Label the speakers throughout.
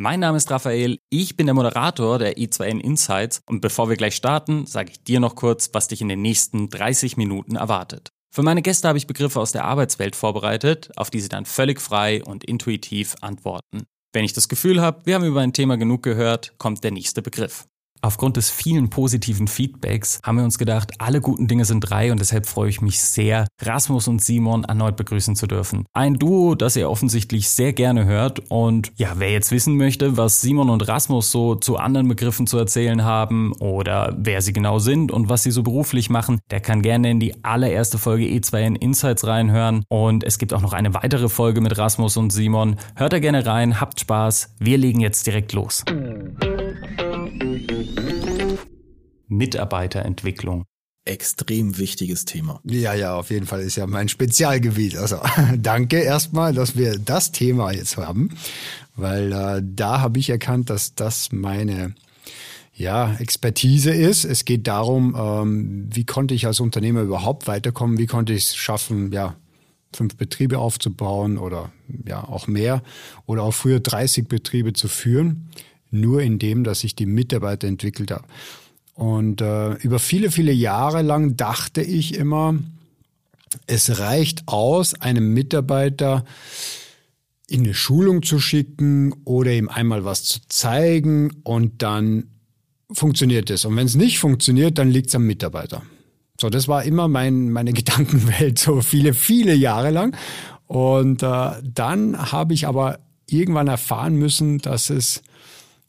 Speaker 1: Mein Name ist Raphael, ich bin der Moderator der E2N Insights und bevor wir gleich starten, sage ich dir noch kurz, was dich in den nächsten 30 Minuten erwartet. Für meine Gäste habe ich Begriffe aus der Arbeitswelt vorbereitet, auf die sie dann völlig frei und intuitiv antworten. Wenn ich das Gefühl habe, wir haben über ein Thema genug gehört, kommt der nächste Begriff. Aufgrund des vielen positiven Feedbacks haben wir uns gedacht, alle guten Dinge sind drei und deshalb freue ich mich sehr, Rasmus und Simon erneut begrüßen zu dürfen. Ein Duo, das ihr offensichtlich sehr gerne hört und ja, wer jetzt wissen möchte, was Simon und Rasmus so zu anderen Begriffen zu erzählen haben oder wer sie genau sind und was sie so beruflich machen, der kann gerne in die allererste Folge E2N Insights reinhören und es gibt auch noch eine weitere Folge mit Rasmus und Simon. Hört da gerne rein, habt Spaß, wir legen jetzt direkt los. Mitarbeiterentwicklung.
Speaker 2: extrem wichtiges Thema.
Speaker 3: Ja, ja, auf jeden Fall ist ja mein Spezialgebiet. Also danke erstmal, dass wir das Thema jetzt haben, weil äh, da habe ich erkannt, dass das meine ja, Expertise ist. Es geht darum, ähm, wie konnte ich als Unternehmer überhaupt weiterkommen, wie konnte ich es schaffen, ja, fünf Betriebe aufzubauen oder ja auch mehr oder auch früher 30 Betriebe zu führen, nur indem, dass ich die Mitarbeiter entwickelt habe. Und äh, über viele, viele Jahre lang dachte ich immer, es reicht aus, einem Mitarbeiter in eine Schulung zu schicken oder ihm einmal was zu zeigen und dann funktioniert es. Und wenn es nicht funktioniert, dann liegt es am Mitarbeiter. So, das war immer mein, meine Gedankenwelt, so viele, viele Jahre lang. Und äh, dann habe ich aber irgendwann erfahren müssen, dass es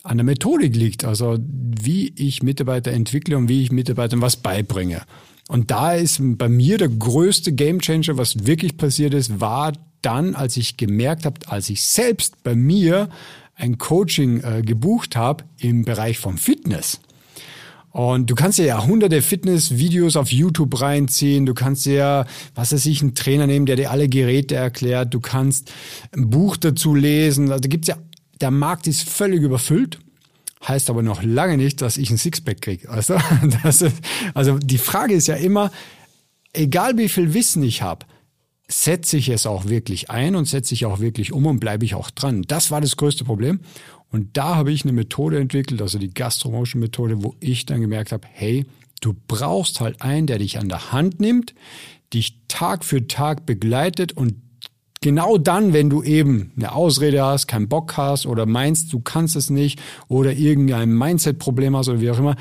Speaker 3: an der Methodik liegt, also wie ich Mitarbeiter entwickle und wie ich Mitarbeitern was beibringe. Und da ist bei mir der größte Gamechanger, was wirklich passiert ist, war dann, als ich gemerkt habe, als ich selbst bei mir ein Coaching äh, gebucht habe im Bereich vom Fitness. Und du kannst ja hunderte Fitnessvideos auf YouTube reinziehen. Du kannst dir, was weiß ich, einen Trainer nehmen, der dir alle Geräte erklärt. Du kannst ein Buch dazu lesen. Also da gibt's ja, der Markt ist völlig überfüllt. Heißt aber noch lange nicht, dass ich ein Sixpack kriege. Also, also die Frage ist ja immer, egal wie viel Wissen ich habe, setze ich es auch wirklich ein und setze ich auch wirklich um und bleibe ich auch dran. Das war das größte Problem. Und da habe ich eine Methode entwickelt, also die Gastromotion-Methode, wo ich dann gemerkt habe, hey, du brauchst halt einen, der dich an der Hand nimmt, dich Tag für Tag begleitet und genau dann, wenn du eben eine Ausrede hast, keinen Bock hast oder meinst, du kannst es nicht oder irgendein Mindset-Problem hast oder wie auch immer,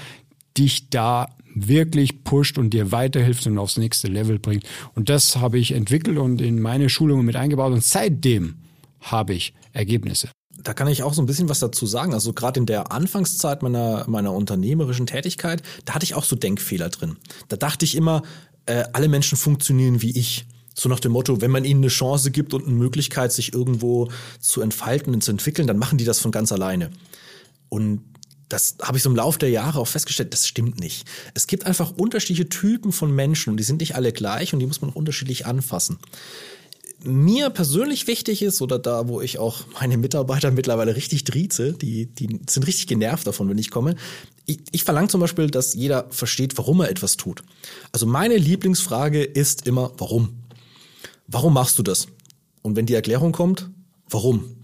Speaker 3: dich da wirklich pusht und dir weiterhilft und aufs nächste Level bringt. Und das habe ich entwickelt und in meine Schulungen mit eingebaut und seitdem habe ich Ergebnisse.
Speaker 2: Da kann ich auch so ein bisschen was dazu sagen. Also gerade in der Anfangszeit meiner, meiner unternehmerischen Tätigkeit, da hatte ich auch so Denkfehler drin. Da dachte ich immer, äh, alle Menschen funktionieren wie ich. So nach dem Motto, wenn man ihnen eine Chance gibt und eine Möglichkeit, sich irgendwo zu entfalten und zu entwickeln, dann machen die das von ganz alleine. Und das habe ich so im Laufe der Jahre auch festgestellt, das stimmt nicht. Es gibt einfach unterschiedliche Typen von Menschen und die sind nicht alle gleich und die muss man auch unterschiedlich anfassen. Mir persönlich wichtig ist, oder da, wo ich auch meine Mitarbeiter mittlerweile richtig drieze, die, die sind richtig genervt davon, wenn ich komme. Ich, ich verlange zum Beispiel, dass jeder versteht, warum er etwas tut. Also meine Lieblingsfrage ist immer, warum? Warum machst du das? Und wenn die Erklärung kommt, warum?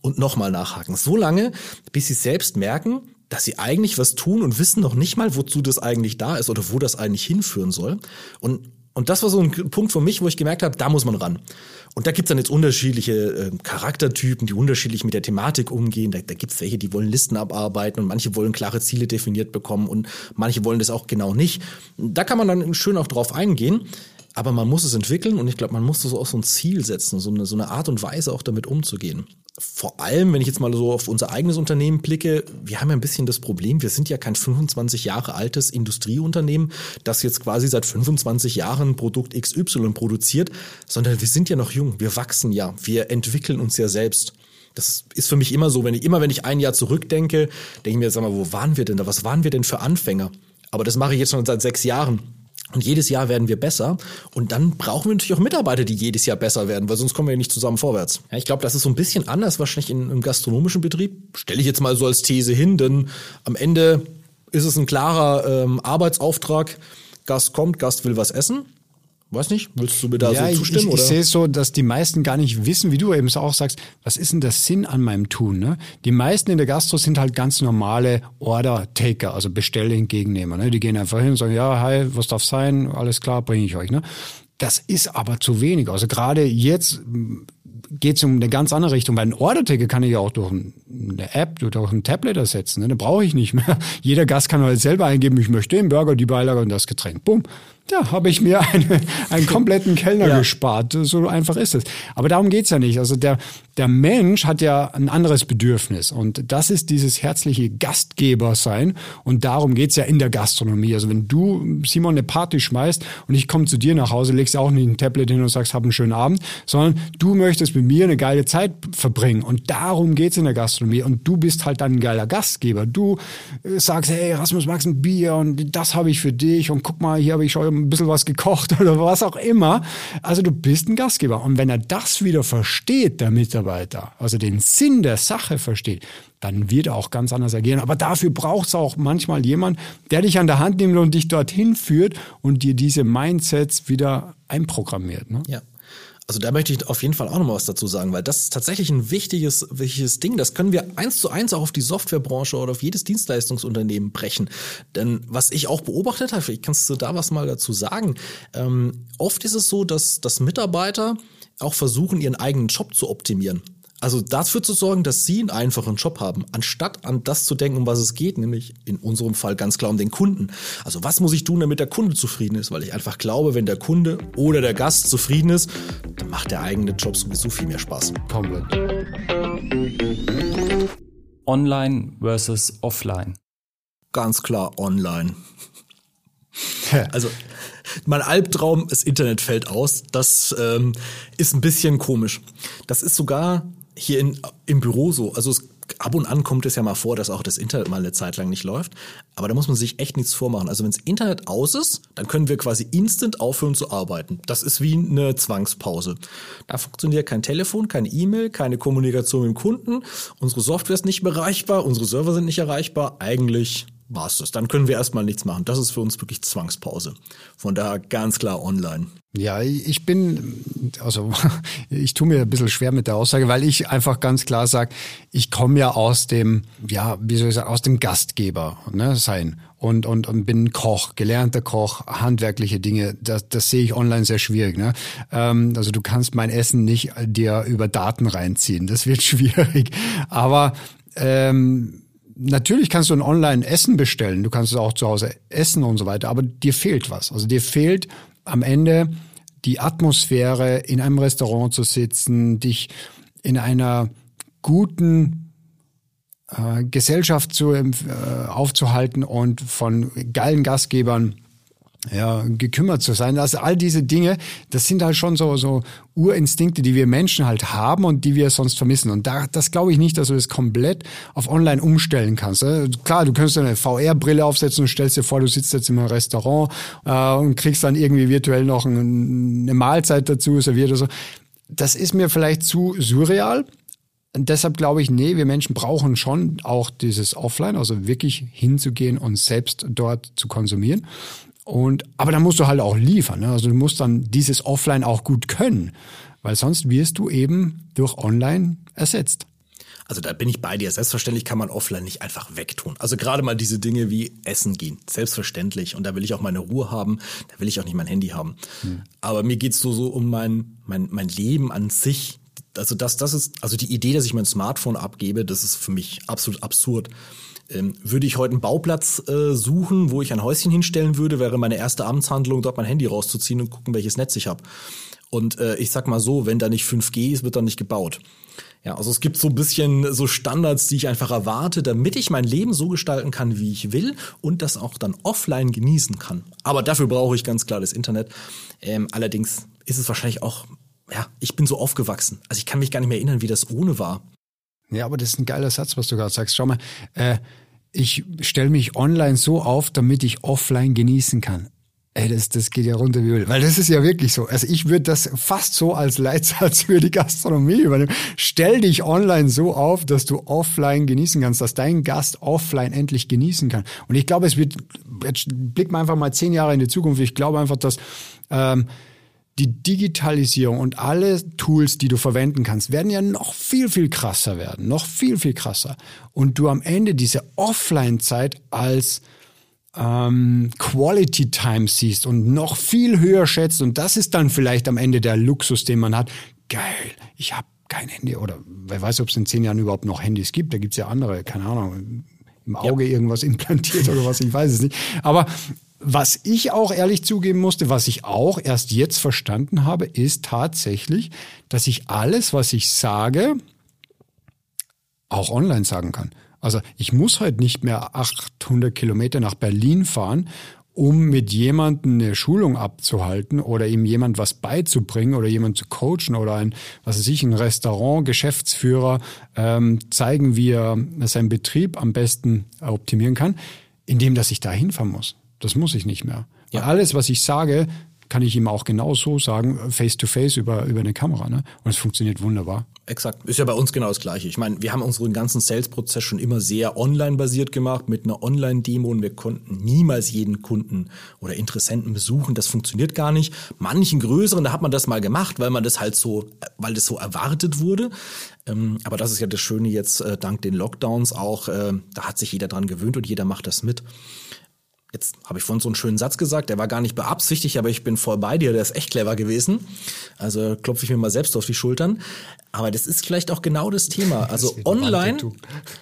Speaker 2: Und nochmal nachhaken. So lange, bis sie selbst merken, dass sie eigentlich was tun und wissen noch nicht mal, wozu das eigentlich da ist oder wo das eigentlich hinführen soll. Und, und das war so ein Punkt für mich, wo ich gemerkt habe, da muss man ran. Und da gibt's dann jetzt unterschiedliche äh, Charaktertypen, die unterschiedlich mit der Thematik umgehen. Da, da gibt's welche, die wollen Listen abarbeiten und manche wollen klare Ziele definiert bekommen und manche wollen das auch genau nicht. Da kann man dann schön auch drauf eingehen. Aber man muss es entwickeln und ich glaube, man muss so auch so ein Ziel setzen, so eine, so eine Art und Weise auch damit umzugehen. Vor allem, wenn ich jetzt mal so auf unser eigenes Unternehmen blicke, wir haben ja ein bisschen das Problem, wir sind ja kein 25 Jahre altes Industrieunternehmen, das jetzt quasi seit 25 Jahren Produkt XY produziert, sondern wir sind ja noch jung, wir wachsen ja, wir entwickeln uns ja selbst. Das ist für mich immer so, wenn ich immer, wenn ich ein Jahr zurückdenke, denke ich mir, sag mal, wo waren wir denn da? Was waren wir denn für Anfänger? Aber das mache ich jetzt schon seit sechs Jahren. Und jedes Jahr werden wir besser. Und dann brauchen wir natürlich auch Mitarbeiter, die jedes Jahr besser werden, weil sonst kommen wir ja nicht zusammen vorwärts. Ja, ich glaube, das ist so ein bisschen anders wahrscheinlich in, im gastronomischen Betrieb. Stelle ich jetzt mal so als These hin, denn am Ende ist es ein klarer ähm, Arbeitsauftrag. Gast kommt, Gast will was essen. Weiß nicht, willst du mir da
Speaker 3: ja,
Speaker 2: so zustimmen?
Speaker 3: Ich, ich, ich sehe es so, dass die meisten gar nicht wissen, wie du eben auch sagst, was ist denn der Sinn an meinem Tun? Ne? Die meisten in der Gastro sind halt ganz normale Order-Taker, also Bestelle entgegennehmer. Ne? Die gehen einfach hin und sagen, ja, hi, was darf sein? Alles klar, bringe ich euch. Ne? Das ist aber zu wenig. Also gerade jetzt geht es um eine ganz andere Richtung, weil ein Order-Ticket kann ich ja auch durch eine App, durch ein Tablet ersetzen. Ne? Da brauche ich nicht mehr. Jeder Gast kann halt selber eingeben, ich möchte den Burger, die Beilage und das Getränk. Bumm. Ja, habe ich mir eine, einen kompletten Kellner ja. gespart. So einfach ist es. Aber darum geht's ja nicht. Also der, der Mensch hat ja ein anderes Bedürfnis. Und das ist dieses herzliche Gastgeber sein. Und darum geht's ja in der Gastronomie. Also wenn du, Simon, eine Party schmeißt und ich komme zu dir nach Hause, legst auch nicht ein Tablet hin und sagst, hab einen schönen Abend, sondern du möchtest mit mir eine geile Zeit verbringen. Und darum geht's in der Gastronomie. Und du bist halt dann ein geiler Gastgeber. Du äh, sagst, hey, Rasmus, magst ein Bier und das habe ich für dich und guck mal, hier habe ich schon ein bisschen was gekocht oder was auch immer. Also du bist ein Gastgeber. Und wenn er das wieder versteht, der Mitarbeiter, also den Sinn der Sache versteht, dann wird er auch ganz anders agieren. Aber dafür braucht es auch manchmal jemand, der dich an der Hand nimmt und dich dorthin führt und dir diese Mindsets wieder einprogrammiert. Ne?
Speaker 2: Ja. Also da möchte ich auf jeden Fall auch noch mal was dazu sagen, weil das ist tatsächlich ein wichtiges, wichtiges Ding. Das können wir eins zu eins auch auf die Softwarebranche oder auf jedes Dienstleistungsunternehmen brechen. Denn was ich auch beobachtet habe, vielleicht kannst du da was mal dazu sagen. Ähm, oft ist es so, dass, dass Mitarbeiter auch versuchen, ihren eigenen Job zu optimieren. Also dafür zu sorgen, dass sie einen einfachen Job haben, anstatt an das zu denken, um was es geht, nämlich in unserem Fall ganz klar um den Kunden. Also was muss ich tun, damit der Kunde zufrieden ist? Weil ich einfach glaube, wenn der Kunde oder der Gast zufrieden ist, dann macht der eigene Job sowieso viel mehr Spaß.
Speaker 3: Komplett.
Speaker 1: Online versus offline.
Speaker 2: Ganz klar online. also mein Albtraum, das Internet fällt aus. Das ähm, ist ein bisschen komisch. Das ist sogar hier in, im Büro so. Also es, ab und an kommt es ja mal vor, dass auch das Internet mal eine Zeit lang nicht läuft. Aber da muss man sich echt nichts vormachen. Also wenn das Internet aus ist, dann können wir quasi instant aufhören zu arbeiten. Das ist wie eine Zwangspause. Da funktioniert kein Telefon, keine E-Mail, keine Kommunikation mit dem Kunden. Unsere Software ist nicht erreichbar, unsere Server sind nicht erreichbar. Eigentlich war's das. Dann können wir erstmal nichts machen. Das ist für uns wirklich Zwangspause. Von daher ganz klar online.
Speaker 3: Ja, ich bin, also ich tue mir ein bisschen schwer mit der Aussage, weil ich einfach ganz klar sage, ich komme ja aus dem, ja, wie soll ich sagen, aus dem Gastgeber ne, sein und, und, und bin Koch, gelernter Koch, handwerkliche Dinge, das, das sehe ich online sehr schwierig. Ne? Ähm, also du kannst mein Essen nicht dir über Daten reinziehen, das wird schwierig. Aber ähm, natürlich kannst du ein Online-Essen bestellen, du kannst es auch zu Hause essen und so weiter, aber dir fehlt was. Also dir fehlt am Ende die Atmosphäre, in einem Restaurant zu sitzen, dich in einer guten äh, Gesellschaft zu, äh, aufzuhalten und von geilen Gastgebern ja, gekümmert zu sein. Also all diese Dinge, das sind halt schon so, so Urinstinkte, die wir Menschen halt haben und die wir sonst vermissen. Und da, das glaube ich nicht, dass du das komplett auf online umstellen kannst. Äh, klar, du könntest eine VR-Brille aufsetzen und stellst dir vor, du sitzt jetzt im Restaurant äh, und kriegst dann irgendwie virtuell noch ein, eine Mahlzeit dazu serviert oder so. Das ist mir vielleicht zu surreal. Und deshalb glaube ich, nee, wir Menschen brauchen schon auch dieses Offline, also wirklich hinzugehen und selbst dort zu konsumieren. Und, aber dann musst du halt auch liefern. Ne? Also du musst dann dieses Offline auch gut können, weil sonst wirst du eben durch Online ersetzt.
Speaker 2: Also da bin ich bei dir. Selbstverständlich kann man offline nicht einfach wegtun. Also gerade mal diese Dinge wie Essen gehen. Selbstverständlich. Und da will ich auch meine Ruhe haben. Da will ich auch nicht mein Handy haben. Hm. Aber mir geht's so, so um mein, mein, mein Leben an sich. Also das, das ist, also die Idee, dass ich mein Smartphone abgebe, das ist für mich absolut absurd. Ähm, würde ich heute einen Bauplatz äh, suchen, wo ich ein Häuschen hinstellen würde, wäre meine erste Amtshandlung, dort mein Handy rauszuziehen und gucken, welches Netz ich habe. Und äh, ich sag mal so, wenn da nicht 5G ist, wird da nicht gebaut. Ja, also es gibt so ein bisschen so Standards, die ich einfach erwarte, damit ich mein Leben so gestalten kann, wie ich will und das auch dann offline genießen kann. Aber dafür brauche ich ganz klar das Internet. Ähm, allerdings ist es wahrscheinlich auch, ja, ich bin so aufgewachsen. Also ich kann mich gar nicht mehr erinnern, wie das ohne war.
Speaker 3: Ja, aber das ist ein geiler Satz, was du gerade sagst. Schau mal, äh, ich stelle mich online so auf, damit ich offline genießen kann. Ey, das, das geht ja runter wie Öl. Weil das ist ja wirklich so. Also ich würde das fast so als Leitsatz für die Gastronomie übernehmen. Stell dich online so auf, dass du offline genießen kannst, dass dein Gast offline endlich genießen kann. Und ich glaube, es wird, jetzt blicken wir einfach mal zehn Jahre in die Zukunft. Ich glaube einfach, dass ähm, die Digitalisierung und alle Tools, die du verwenden kannst, werden ja noch viel, viel krasser werden. Noch viel, viel krasser. Und du am Ende diese Offline-Zeit als ähm, Quality Time siehst und noch viel höher schätzt und das ist dann vielleicht am Ende der Luxus, den man hat. Geil, ich habe kein Handy oder wer weiß, ob es in zehn Jahren überhaupt noch Handys gibt. Da gibt's ja andere, keine Ahnung, im Auge ja. irgendwas implantiert oder was, ich weiß es nicht. Aber was ich auch ehrlich zugeben musste, was ich auch erst jetzt verstanden habe, ist tatsächlich, dass ich alles, was ich sage, auch online sagen kann. Also ich muss heute nicht mehr 800 Kilometer nach Berlin fahren, um mit jemandem eine Schulung abzuhalten oder ihm jemand was beizubringen oder jemand zu coachen oder ein, was weiß ich, ein Restaurant, Geschäftsführer ähm, zeigen, wie er seinen Betrieb am besten optimieren kann, indem dass ich da hinfahren muss. Das muss ich nicht mehr. Ja. Weil alles, was ich sage, kann ich ihm auch genauso sagen, face to face über, über eine Kamera. Ne? Und es funktioniert wunderbar.
Speaker 2: Exakt. Ist ja bei uns genau das Gleiche. Ich meine, wir haben unseren ganzen Sales-Prozess schon immer sehr online-basiert gemacht mit einer Online-Demo und wir konnten niemals jeden Kunden oder Interessenten besuchen. Das funktioniert gar nicht. Manchen größeren, da hat man das mal gemacht, weil man das halt so, weil das so erwartet wurde. Ähm, aber das ist ja das Schöne jetzt äh, dank den Lockdowns auch. Äh, da hat sich jeder dran gewöhnt und jeder macht das mit. Jetzt habe ich vorhin so einen schönen Satz gesagt, der war gar nicht beabsichtigt, aber ich bin voll bei dir, der ist echt clever gewesen. Also klopfe ich mir mal selbst auf die Schultern. Aber das ist vielleicht auch genau das Thema. Also das online,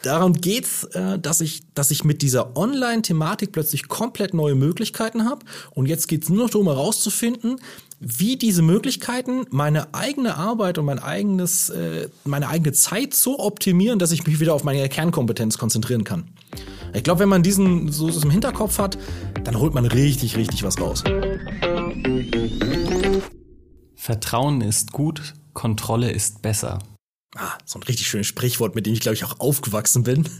Speaker 2: darum geht's, äh, dass ich, dass ich mit dieser Online-Thematik plötzlich komplett neue Möglichkeiten habe. Und jetzt geht's nur noch darum herauszufinden, wie diese Möglichkeiten meine eigene Arbeit und mein eigenes, äh, meine eigene Zeit so optimieren, dass ich mich wieder auf meine Kernkompetenz konzentrieren kann. Ich glaube, wenn man diesen so im Hinterkopf hat, dann holt man richtig, richtig was raus.
Speaker 1: Vertrauen ist gut, Kontrolle ist besser.
Speaker 2: Ah, so ein richtig schönes Sprichwort, mit dem ich glaube ich auch aufgewachsen bin.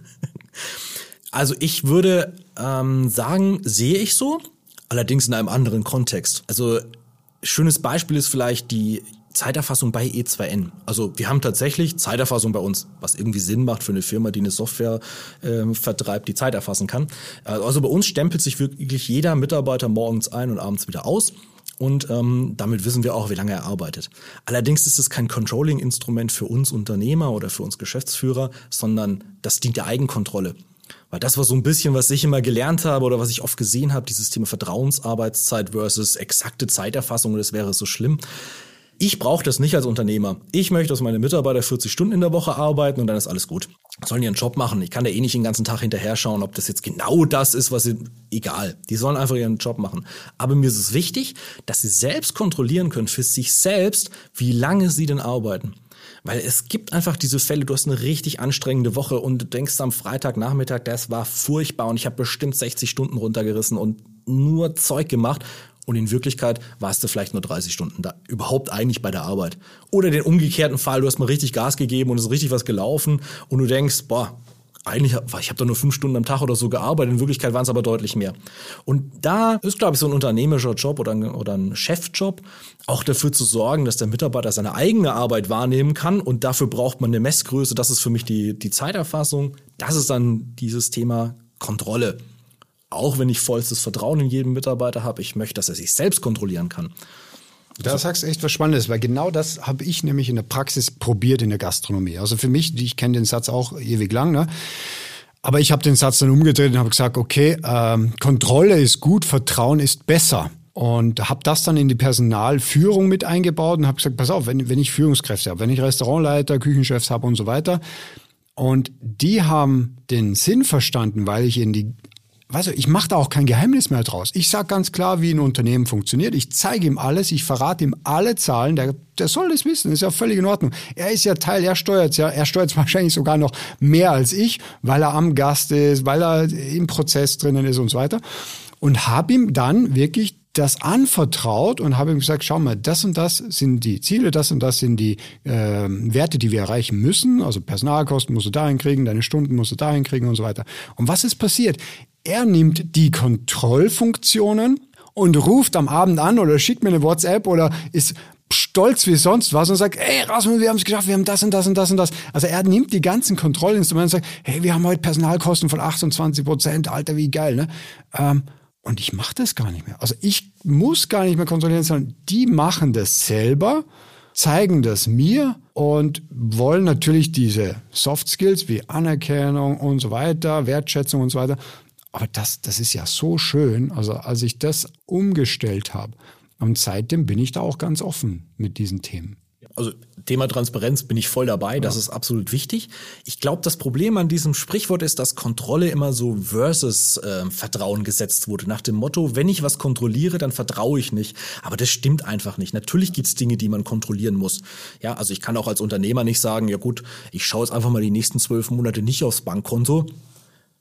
Speaker 2: Also ich würde ähm, sagen, sehe ich so, allerdings in einem anderen Kontext. Also schönes Beispiel ist vielleicht die Zeiterfassung bei E2N. Also wir haben tatsächlich Zeiterfassung bei uns, was irgendwie Sinn macht für eine Firma, die eine Software äh, vertreibt, die Zeit erfassen kann. Also bei uns stempelt sich wirklich jeder Mitarbeiter morgens ein und abends wieder aus. Und ähm, damit wissen wir auch, wie lange er arbeitet. Allerdings ist es kein Controlling-Instrument für uns Unternehmer oder für uns Geschäftsführer, sondern das dient der Eigenkontrolle. Weil das war so ein bisschen, was ich immer gelernt habe oder was ich oft gesehen habe, dieses Thema Vertrauensarbeitszeit versus exakte Zeiterfassung, das wäre so schlimm. Ich brauche das nicht als Unternehmer. Ich möchte, dass meine Mitarbeiter 40 Stunden in der Woche arbeiten und dann ist alles gut. Sollen ihren Job machen. Ich kann da eh nicht den ganzen Tag hinterher schauen, ob das jetzt genau das ist, was sie, egal. Die sollen einfach ihren Job machen. Aber mir ist es wichtig, dass sie selbst kontrollieren können für sich selbst, wie lange sie denn arbeiten. Weil es gibt einfach diese Fälle, du hast eine richtig anstrengende Woche und du denkst am Freitagnachmittag, das war furchtbar und ich habe bestimmt 60 Stunden runtergerissen und nur Zeug gemacht und in Wirklichkeit warst du vielleicht nur 30 Stunden da, überhaupt eigentlich bei der Arbeit. Oder den umgekehrten Fall, du hast mal richtig Gas gegeben und es ist richtig was gelaufen und du denkst, boah, eigentlich, ich habe da nur fünf Stunden am Tag oder so gearbeitet, in Wirklichkeit waren es aber deutlich mehr. Und da ist, glaube ich, so ein unternehmerischer Job oder ein, oder ein Chefjob, auch dafür zu sorgen, dass der Mitarbeiter seine eigene Arbeit wahrnehmen kann und dafür braucht man eine Messgröße, das ist für mich die, die Zeiterfassung, das ist dann dieses Thema Kontrolle auch wenn ich vollstes Vertrauen in jeden Mitarbeiter habe, ich möchte, dass er sich selbst kontrollieren kann.
Speaker 3: Da sagst du echt was Spannendes, weil genau das habe ich nämlich in der Praxis probiert in der Gastronomie. Also für mich, ich kenne den Satz auch ewig lang, ne? aber ich habe den Satz dann umgedreht und habe gesagt, okay, ähm, Kontrolle ist gut, Vertrauen ist besser. Und habe das dann in die Personalführung mit eingebaut und habe gesagt, pass auf, wenn, wenn ich Führungskräfte habe, wenn ich Restaurantleiter, Küchenchefs habe und so weiter, und die haben den Sinn verstanden, weil ich in die weißt du, ich mache da auch kein Geheimnis mehr draus. Ich sage ganz klar, wie ein Unternehmen funktioniert. Ich zeige ihm alles, ich verrate ihm alle Zahlen. Der, der soll das wissen, ist ja völlig in Ordnung. Er ist ja Teil, er steuert ja, er steuert wahrscheinlich sogar noch mehr als ich, weil er am Gast ist, weil er im Prozess drinnen ist und so weiter. Und habe ihm dann wirklich das anvertraut und habe ihm gesagt, schau mal, das und das sind die Ziele, das und das sind die äh, Werte, die wir erreichen müssen. Also Personalkosten musst du dahin kriegen, deine Stunden musst du dahin kriegen und so weiter. Und was ist passiert? Er nimmt die Kontrollfunktionen und ruft am Abend an oder schickt mir eine WhatsApp oder ist stolz wie sonst was und sagt, ey Rasmus, wir haben es geschafft, wir haben das und das und das und das. Also er nimmt die ganzen Kontrollinstrumente und sagt, hey, wir haben heute Personalkosten von 28 Prozent, Alter, wie geil, ne? Ähm, und ich mache das gar nicht mehr. Also ich muss gar nicht mehr kontrollieren, sondern die machen das selber, zeigen das mir und wollen natürlich diese Soft Skills wie Anerkennung und so weiter, Wertschätzung und so weiter. Aber das, das ist ja so schön. Also als ich das umgestellt habe, und seitdem bin ich da auch ganz offen mit diesen Themen.
Speaker 2: Also Thema Transparenz bin ich voll dabei, das ist absolut wichtig. Ich glaube, das Problem an diesem Sprichwort ist, dass Kontrolle immer so versus äh, Vertrauen gesetzt wurde. Nach dem Motto, wenn ich was kontrolliere, dann vertraue ich nicht. Aber das stimmt einfach nicht. Natürlich gibt's Dinge, die man kontrollieren muss. Ja, also ich kann auch als Unternehmer nicht sagen, ja gut, ich schaue jetzt einfach mal die nächsten zwölf Monate nicht aufs Bankkonto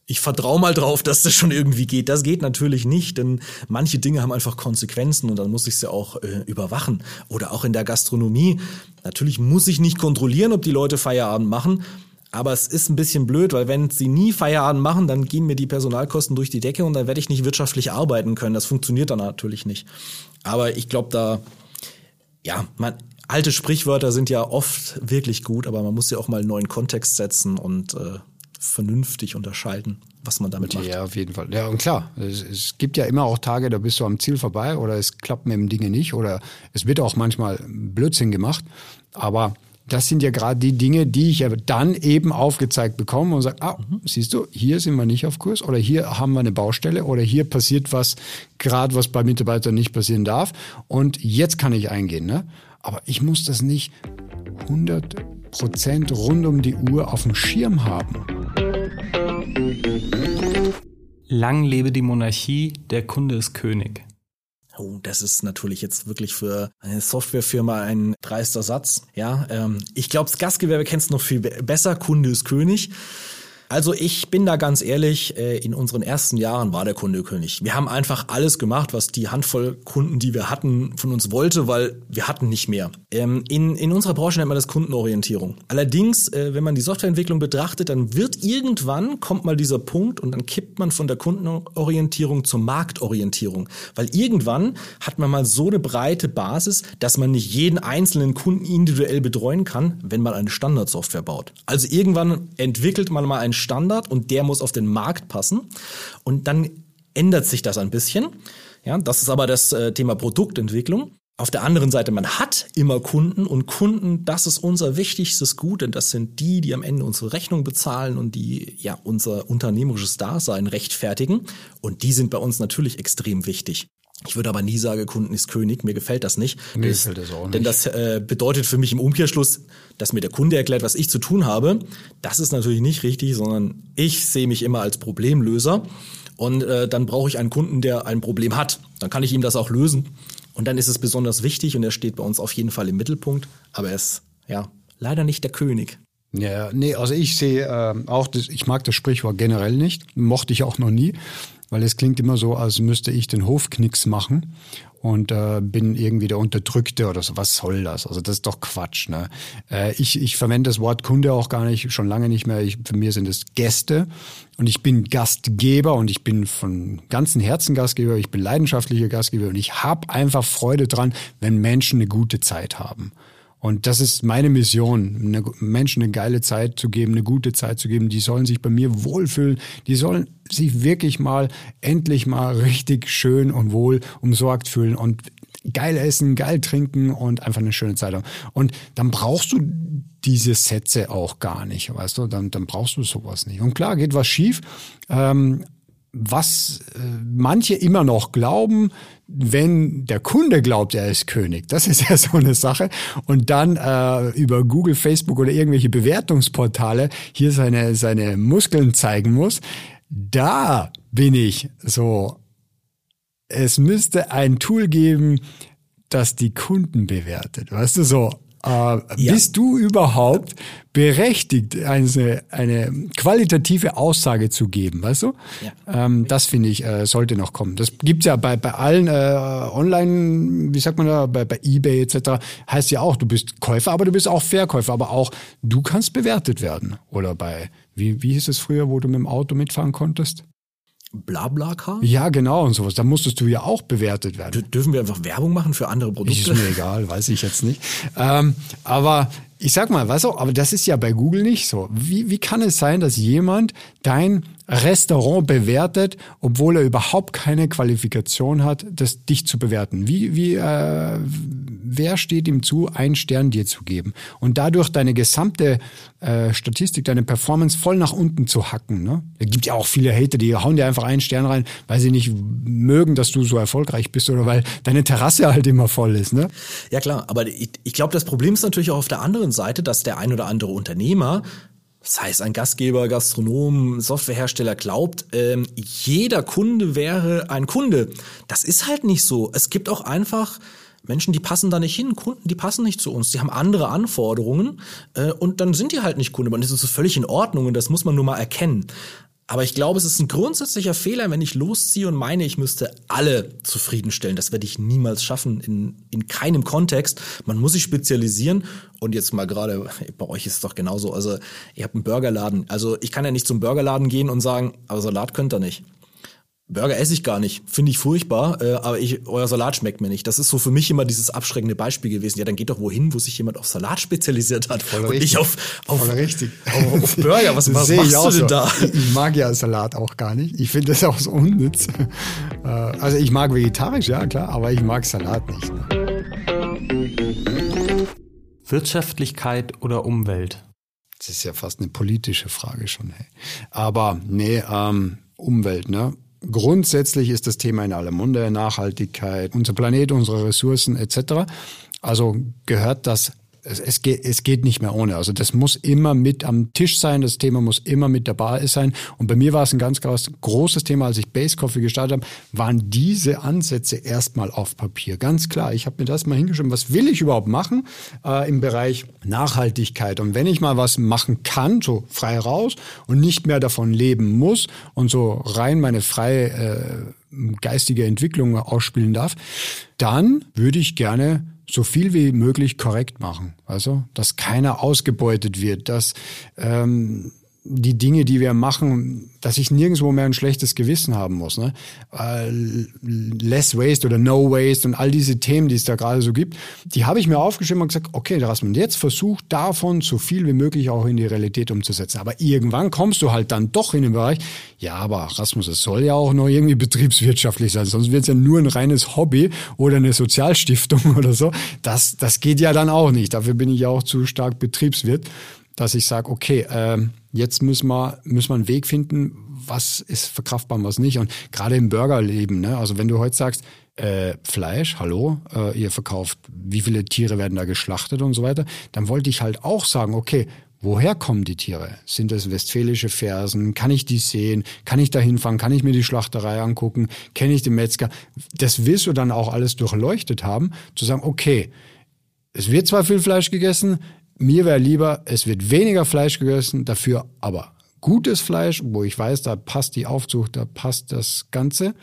Speaker 2: ich vertraue mal drauf, dass das schon irgendwie geht. Das geht natürlich nicht, denn manche Dinge haben einfach Konsequenzen und dann muss ich sie auch äh, überwachen. Oder auch in der Gastronomie. Natürlich muss ich nicht kontrollieren, ob die Leute Feierabend machen. Aber es ist ein bisschen blöd, weil wenn sie nie Feierabend machen, dann gehen mir die Personalkosten durch die Decke und dann werde ich nicht wirtschaftlich arbeiten können. Das funktioniert dann natürlich nicht. Aber ich glaube, da, ja, man, alte Sprichwörter sind ja oft wirklich gut, aber man muss ja auch mal einen neuen Kontext setzen und äh, vernünftig unterscheiden, was man damit macht.
Speaker 3: Ja, auf jeden Fall. Ja, und klar, es, es, gibt ja immer auch Tage, da bist du am Ziel vorbei oder es klappt mit dem Dinge nicht oder es wird auch manchmal Blödsinn gemacht. Aber das sind ja gerade die Dinge, die ich ja dann eben aufgezeigt bekomme und sage, ah, mhm. siehst du, hier sind wir nicht auf Kurs oder hier haben wir eine Baustelle oder hier passiert was, gerade was bei Mitarbeitern nicht passieren darf und jetzt kann ich eingehen. Ne? Aber ich muss das nicht 100 Prozent rund um die Uhr auf dem Schirm haben.
Speaker 1: Lang lebe die Monarchie, der Kunde ist König.
Speaker 2: Oh, das ist natürlich jetzt wirklich für eine Softwarefirma ein dreister Satz. Ja, ähm, ich glaube, das Gastgewerbe kennst du noch viel besser. Kunde ist König. Also ich bin da ganz ehrlich, äh, in unseren ersten Jahren war der Kunde König. Wir haben einfach alles gemacht, was die Handvoll Kunden, die wir hatten, von uns wollte, weil wir hatten nicht mehr. Ähm, in, in unserer Branche nennt man das Kundenorientierung. Allerdings, äh, wenn man die Softwareentwicklung betrachtet, dann wird irgendwann, kommt mal dieser Punkt und dann kippt man von der Kundenorientierung zur Marktorientierung. Weil irgendwann hat man mal so eine breite Basis, dass man nicht jeden einzelnen Kunden individuell betreuen kann, wenn man eine Standardsoftware baut. Also irgendwann entwickelt man mal ein Standard und der muss auf den Markt passen. Und dann ändert sich das ein bisschen. Ja, das ist aber das äh, Thema Produktentwicklung. Auf der anderen Seite, man hat immer Kunden und Kunden, das ist unser wichtigstes Gut, denn das sind die, die am Ende unsere Rechnung bezahlen und die ja unser unternehmerisches Dasein rechtfertigen. Und die sind bei uns natürlich extrem wichtig. Ich würde aber nie sagen, Kunden ist König. Mir gefällt das nicht.
Speaker 3: Mir gefällt das auch nicht.
Speaker 2: Denn das äh, bedeutet für mich im Umkehrschluss, dass mir der Kunde erklärt, was ich zu tun habe. Das ist natürlich nicht richtig, sondern ich sehe mich immer als Problemlöser. Und äh, dann brauche ich einen Kunden, der ein Problem hat. Dann kann ich ihm das auch lösen. Und dann ist es besonders wichtig und er steht bei uns auf jeden Fall im Mittelpunkt. Aber er ist ja leider nicht der König.
Speaker 3: Ja, nee, also ich sehe äh, auch, das, ich mag das Sprichwort generell nicht, mochte ich auch noch nie weil es klingt immer so, als müsste ich den Hofknicks machen und äh, bin irgendwie der Unterdrückte oder so. Was soll das? Also das ist doch Quatsch. Ne? Äh, ich, ich verwende das Wort Kunde auch gar nicht, schon lange nicht mehr. Ich, für mir sind es Gäste und ich bin Gastgeber und ich bin von ganzem Herzen Gastgeber. Ich bin leidenschaftlicher Gastgeber und ich habe einfach Freude dran, wenn Menschen eine gute Zeit haben. Und das ist meine Mission, Menschen eine geile Zeit zu geben, eine gute Zeit zu geben. Die sollen sich bei mir wohlfühlen. Die sollen sich wirklich mal, endlich mal richtig schön und wohl umsorgt fühlen und geil essen, geil trinken und einfach eine schöne Zeit haben. Und dann brauchst du diese Sätze auch gar nicht, weißt du? Dann, dann brauchst du sowas nicht. Und klar, geht was schief. Ähm, was äh, manche immer noch glauben, wenn der Kunde glaubt, er ist König. Das ist ja so eine Sache. Und dann äh, über Google, Facebook oder irgendwelche Bewertungsportale hier seine, seine Muskeln zeigen muss. Da bin ich so. Es müsste ein Tool geben, das die Kunden bewertet. Weißt du, so äh, ja. Bist du überhaupt berechtigt, eine, eine qualitative Aussage zu geben, weißt du? Ja. Ähm, das finde ich, äh, sollte noch kommen. Das gibt's ja bei, bei allen äh, Online, wie sagt man da, bei, bei Ebay etc. Heißt ja auch, du bist Käufer, aber du bist auch Verkäufer, aber auch du kannst bewertet werden. Oder bei, wie, wie hieß es früher, wo du mit dem Auto mitfahren konntest?
Speaker 2: Blablacar?
Speaker 3: Ja, genau und sowas. Da musstest du ja auch bewertet werden.
Speaker 2: D dürfen wir einfach Werbung machen für andere Produkte?
Speaker 3: Ist mir egal, weiß ich jetzt nicht. Ähm, aber ich sag mal, weißt du, aber das ist ja bei Google nicht so. Wie, wie kann es sein, dass jemand dein Restaurant bewertet, obwohl er überhaupt keine Qualifikation hat, das dich zu bewerten? Wie, wie, äh, wer steht ihm zu, einen Stern dir zu geben und dadurch deine gesamte äh, Statistik, deine Performance voll nach unten zu hacken? Ne? Es gibt ja auch viele Hater, die hauen dir einfach einen Stern rein, weil sie nicht mögen, dass du so erfolgreich bist oder weil deine Terrasse halt immer voll ist. Ne?
Speaker 2: Ja klar, aber ich, ich glaube, das Problem ist natürlich auch auf der anderen Seite, dass der ein oder andere Unternehmer das heißt, ein Gastgeber, Gastronom, Softwarehersteller glaubt, ähm, jeder Kunde wäre ein Kunde. Das ist halt nicht so. Es gibt auch einfach Menschen, die passen da nicht hin, Kunden, die passen nicht zu uns, die haben andere Anforderungen äh, und dann sind die halt nicht Kunde. Und das ist völlig in Ordnung und das muss man nur mal erkennen. Aber ich glaube, es ist ein grundsätzlicher Fehler, wenn ich losziehe und meine, ich müsste alle zufriedenstellen. Das werde ich niemals schaffen, in, in keinem Kontext. Man muss sich spezialisieren. Und jetzt mal gerade, bei euch ist es doch genauso. Also, ihr habt einen Burgerladen. Also, ich kann ja nicht zum Burgerladen gehen und sagen, aber Salat könnt ihr nicht. Burger esse ich gar nicht, finde ich furchtbar, äh, aber ich, euer Salat schmeckt mir nicht. Das ist so für mich immer dieses abschreckende Beispiel gewesen. Ja, dann geht doch wohin, wo sich jemand auf Salat spezialisiert hat
Speaker 3: Voll
Speaker 2: und
Speaker 3: richtig.
Speaker 2: nicht auf, auf,
Speaker 3: Voll richtig.
Speaker 2: auf, auf Burger. Was, was
Speaker 3: sehe
Speaker 2: machst
Speaker 3: ich auch
Speaker 2: du denn
Speaker 3: so.
Speaker 2: da?
Speaker 3: Ich, ich mag ja Salat auch gar nicht. Ich finde das auch so unnütz. Äh, Also ich mag vegetarisch, ja klar, aber ich mag Salat nicht. Ne?
Speaker 1: Wirtschaftlichkeit oder Umwelt?
Speaker 3: Das ist ja fast eine politische Frage schon. Hey. Aber nee, ähm, Umwelt, ne? Grundsätzlich ist das Thema in aller Munde, Nachhaltigkeit, unser Planet, unsere Ressourcen etc. Also gehört das, es, es, geht, es geht nicht mehr ohne. Also das muss immer mit am Tisch sein, das Thema muss immer mit dabei sein. Und bei mir war es ein ganz, großes Thema, als ich Base Coffee gestartet habe, waren diese Ansätze erstmal auf Papier. Ganz klar, ich habe mir das mal hingeschrieben, was will ich überhaupt machen äh, im Bereich Nachhaltigkeit. Und wenn ich mal was machen kann, so frei raus und nicht mehr davon leben muss und so rein meine freie äh, geistige Entwicklung ausspielen darf, dann würde ich gerne so viel wie möglich korrekt machen. Also, dass keiner ausgebeutet wird, dass ähm, die Dinge, die wir machen, dass ich nirgendwo mehr ein schlechtes Gewissen haben muss. Ne? Less Waste oder No Waste und all diese Themen, die es da gerade so gibt, die habe ich mir aufgeschrieben und gesagt, okay, Rasmus, jetzt versuch davon so viel wie möglich auch in die Realität umzusetzen. Aber irgendwann kommst du halt dann doch in den Bereich, ja, aber Rasmus, es soll ja auch noch irgendwie betriebswirtschaftlich sein, sonst wird es ja nur ein reines Hobby oder eine Sozialstiftung oder so. Das, das geht ja dann auch nicht. Dafür bin ich ja auch zu stark Betriebswirt dass ich sage, okay, ähm, jetzt müssen wir, müssen wir einen Weg finden, was ist verkraftbar und was nicht. Und gerade im Burgerleben, ne? also wenn du heute sagst, äh, Fleisch, hallo, äh, ihr verkauft, wie viele Tiere werden da geschlachtet und so weiter, dann wollte ich halt auch sagen, okay, Woher kommen die Tiere? Sind das westfälische Fersen? Kann ich die sehen? Kann ich da hinfahren? Kann ich mir die Schlachterei angucken? Kenne ich den Metzger? Das willst du dann auch alles durchleuchtet haben, zu sagen, okay, es wird zwar viel Fleisch gegessen, mir wäre lieber, es wird weniger Fleisch gegessen, dafür aber gutes Fleisch, wo ich weiß, da passt die Aufzucht, da passt das Ganze.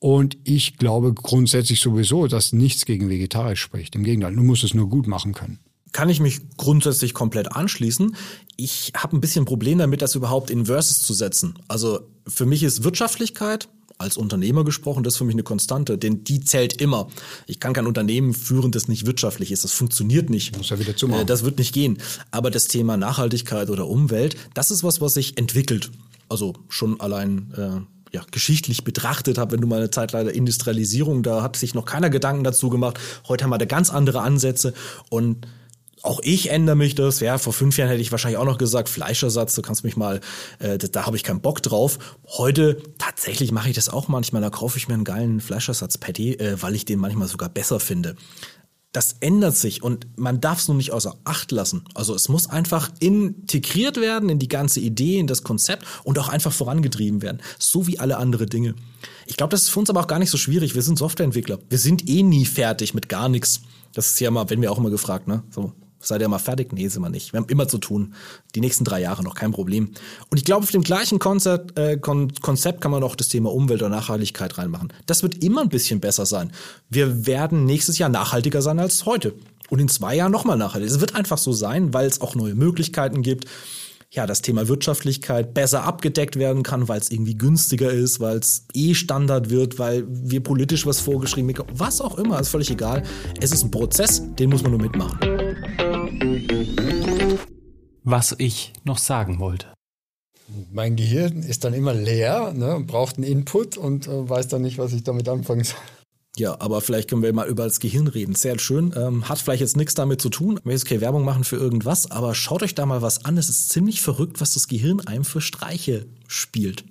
Speaker 3: Und ich glaube grundsätzlich sowieso, dass nichts gegen vegetarisch spricht. Im Gegenteil, du musst es nur gut machen können.
Speaker 2: Kann ich mich grundsätzlich komplett anschließen. Ich habe ein bisschen Problem damit, das überhaupt in Verses zu setzen. Also für mich ist Wirtschaftlichkeit als Unternehmer gesprochen, das ist für mich eine Konstante, denn die zählt immer. Ich kann kein Unternehmen führen, das nicht wirtschaftlich ist. Das funktioniert nicht.
Speaker 3: Muss ja wieder zumachen.
Speaker 2: Äh, Das wird nicht gehen. Aber das Thema Nachhaltigkeit oder Umwelt, das ist was, was sich entwickelt. Also schon allein äh, ja, geschichtlich betrachtet habe, wenn du mal eine Zeit leider Industrialisierung, da hat sich noch keiner Gedanken dazu gemacht. Heute haben wir da ganz andere Ansätze und auch ich ändere mich das. Ja, vor fünf Jahren hätte ich wahrscheinlich auch noch gesagt, Fleischersatz, du kannst mich mal, äh, da, da habe ich keinen Bock drauf. Heute tatsächlich mache ich das auch manchmal. Da kaufe ich mir einen geilen Fleischersatz-Patty, äh, weil ich den manchmal sogar besser finde. Das ändert sich und man darf es nur nicht außer Acht lassen. Also es muss einfach integriert werden in die ganze Idee, in das Konzept und auch einfach vorangetrieben werden. So wie alle andere Dinge. Ich glaube, das ist für uns aber auch gar nicht so schwierig. Wir sind Softwareentwickler. Wir sind eh nie fertig mit gar nichts. Das ist ja mal, wenn wir auch immer gefragt, ne? So, Seid ihr mal fertig? Nee, sind wir nicht. Wir haben immer zu tun. Die nächsten drei Jahre noch kein Problem. Und ich glaube, auf dem gleichen Konzept, äh, Kon Konzept kann man auch das Thema Umwelt und Nachhaltigkeit reinmachen. Das wird immer ein bisschen besser sein. Wir werden nächstes Jahr nachhaltiger sein als heute. Und in zwei Jahren nochmal nachhaltiger. Es wird einfach so sein, weil es auch neue Möglichkeiten gibt. ja, das Thema Wirtschaftlichkeit besser abgedeckt werden kann, weil es irgendwie günstiger ist, weil es eh Standard wird, weil wir politisch was vorgeschrieben haben, was auch immer, ist völlig egal. Es ist ein Prozess, den muss man nur mitmachen.
Speaker 1: Was ich noch sagen wollte.
Speaker 3: Mein Gehirn ist dann immer leer, ne, braucht einen Input und äh, weiß dann nicht, was ich damit anfangen soll.
Speaker 2: Ja, aber vielleicht können wir mal über das Gehirn reden. Sehr schön. Ähm, hat vielleicht jetzt nichts damit zu tun. Ich will jetzt keine Werbung machen für irgendwas, aber schaut euch da mal was an. Es ist ziemlich verrückt, was das Gehirn einem für Streiche spielt.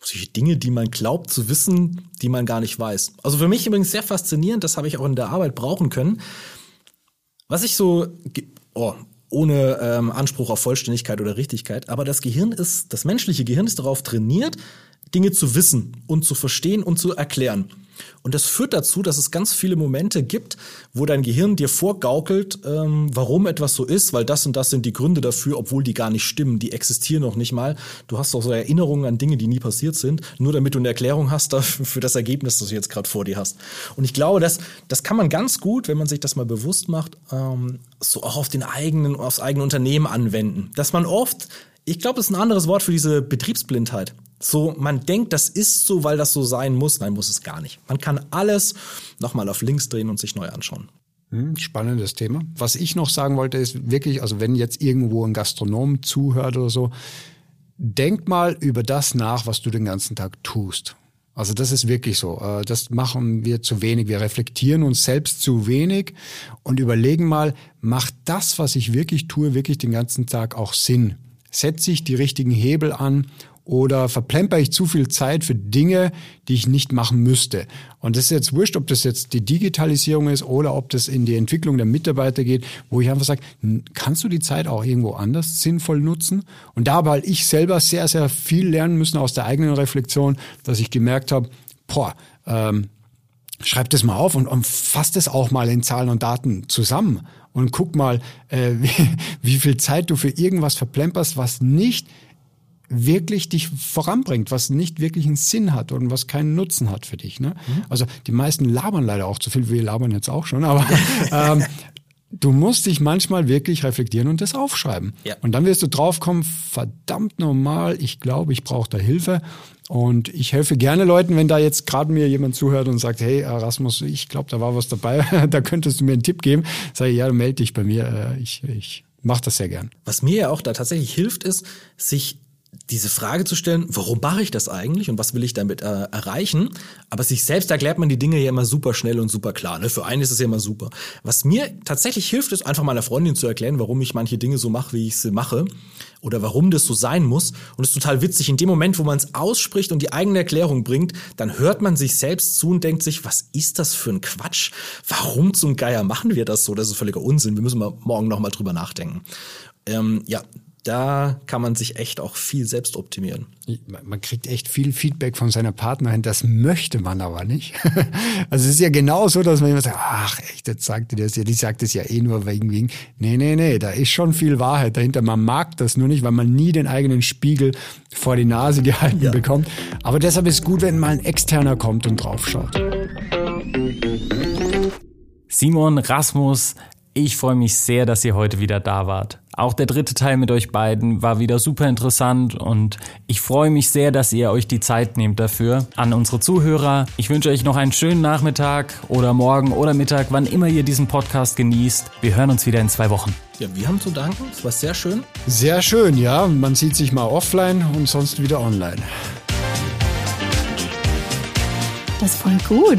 Speaker 2: Solche Dinge, die man glaubt zu wissen, die man gar nicht weiß. Also für mich übrigens sehr faszinierend, das habe ich auch in der Arbeit brauchen können. Was ich so, oh, ohne ähm, Anspruch auf Vollständigkeit oder Richtigkeit, aber das Gehirn ist, das menschliche Gehirn ist darauf trainiert, Dinge zu wissen und zu verstehen und zu erklären. Und das führt dazu, dass es ganz viele Momente gibt, wo dein Gehirn dir vorgaukelt, ähm, warum etwas so ist, weil das und das sind die Gründe dafür, obwohl die gar nicht stimmen, die existieren noch nicht mal. Du hast auch so Erinnerungen an Dinge, die nie passiert sind, nur damit du eine Erklärung hast dafür, für das Ergebnis, das du jetzt gerade vor dir hast. Und ich glaube, das, das kann man ganz gut, wenn man sich das mal bewusst macht, ähm, so auch auf den eigenen, aufs eigene Unternehmen anwenden. Dass man oft ich glaube, das ist ein anderes Wort für diese Betriebsblindheit. So, man denkt, das ist so, weil das so sein muss. Nein, muss es gar nicht. Man kann alles nochmal auf links drehen und sich neu anschauen.
Speaker 3: Hm, spannendes Thema. Was ich noch sagen wollte, ist wirklich, also wenn jetzt irgendwo ein Gastronom zuhört oder so, denk mal über das nach, was du den ganzen Tag tust. Also das ist wirklich so. Äh, das machen wir zu wenig. Wir reflektieren uns selbst zu wenig und überlegen mal, macht das, was ich wirklich tue, wirklich den ganzen Tag auch Sinn? Setze ich die richtigen Hebel an oder verplemper ich zu viel Zeit für Dinge, die ich nicht machen müsste. Und das ist jetzt wurscht, ob das jetzt die Digitalisierung ist oder ob das in die Entwicklung der Mitarbeiter geht, wo ich einfach sage, kannst du die Zeit auch irgendwo anders sinnvoll nutzen? Und da habe halt ich selber sehr, sehr viel lernen müssen aus der eigenen Reflexion, dass ich gemerkt habe, boah, ähm, schreib das mal auf und, und fass das auch mal in Zahlen und Daten zusammen und guck mal, äh, wie, wie viel Zeit du für irgendwas verplemperst, was nicht wirklich dich voranbringt, was nicht wirklich einen Sinn hat und was keinen Nutzen hat für dich. Ne? Mhm. Also die meisten labern leider auch zu viel, wir labern jetzt auch schon, aber ähm, du musst dich manchmal wirklich reflektieren und das aufschreiben. Ja. Und dann wirst du draufkommen, verdammt normal, ich glaube, ich brauche da Hilfe. Und ich helfe gerne Leuten, wenn da jetzt gerade mir jemand zuhört und sagt, hey Erasmus, ich glaube, da war was dabei, da könntest du mir einen Tipp geben. Sag ich, ja, melde dich bei mir, äh, ich, ich mache das sehr gern.
Speaker 2: Was mir ja auch da tatsächlich hilft, ist, sich diese Frage zu stellen, warum mache ich das eigentlich und was will ich damit äh, erreichen? Aber sich selbst erklärt man die Dinge ja immer super schnell und super klar. Ne? Für einen ist es ja immer super. Was mir tatsächlich hilft, ist einfach meiner Freundin zu erklären, warum ich manche Dinge so mache, wie ich sie mache oder warum das so sein muss. Und es ist total witzig, in dem Moment, wo man es ausspricht und die eigene Erklärung bringt, dann hört man sich selbst zu und denkt sich, was ist das für ein Quatsch? Warum zum Geier machen wir das so? Das ist völliger Unsinn. Wir müssen mal morgen nochmal drüber nachdenken. Ähm, ja, da kann man sich echt auch viel selbst optimieren.
Speaker 3: Man kriegt echt viel Feedback von seiner Partnerin, das möchte man aber nicht. Also es ist ja genau so, dass man immer sagt, ach echt, jetzt sagt die das ja, die sagt es ja eh nur wegen, wegen. Nee, nee, nee, da ist schon viel Wahrheit dahinter. Man mag das nur nicht, weil man nie den eigenen Spiegel vor die Nase gehalten ja. bekommt. Aber deshalb ist es gut, wenn mal ein Externer kommt und draufschaut.
Speaker 1: Simon, Rasmus, ich freue mich sehr, dass ihr heute wieder da wart. Auch der dritte Teil mit euch beiden war wieder super interessant und ich freue mich sehr, dass ihr euch die Zeit nehmt dafür. An unsere Zuhörer, ich wünsche euch noch einen schönen Nachmittag oder Morgen oder Mittag, wann immer ihr diesen Podcast genießt. Wir hören uns wieder in zwei Wochen.
Speaker 2: Ja, wir haben zu danken. Es war sehr schön.
Speaker 3: Sehr schön, ja. Man sieht sich mal offline und sonst wieder online.
Speaker 4: Das ist voll gut.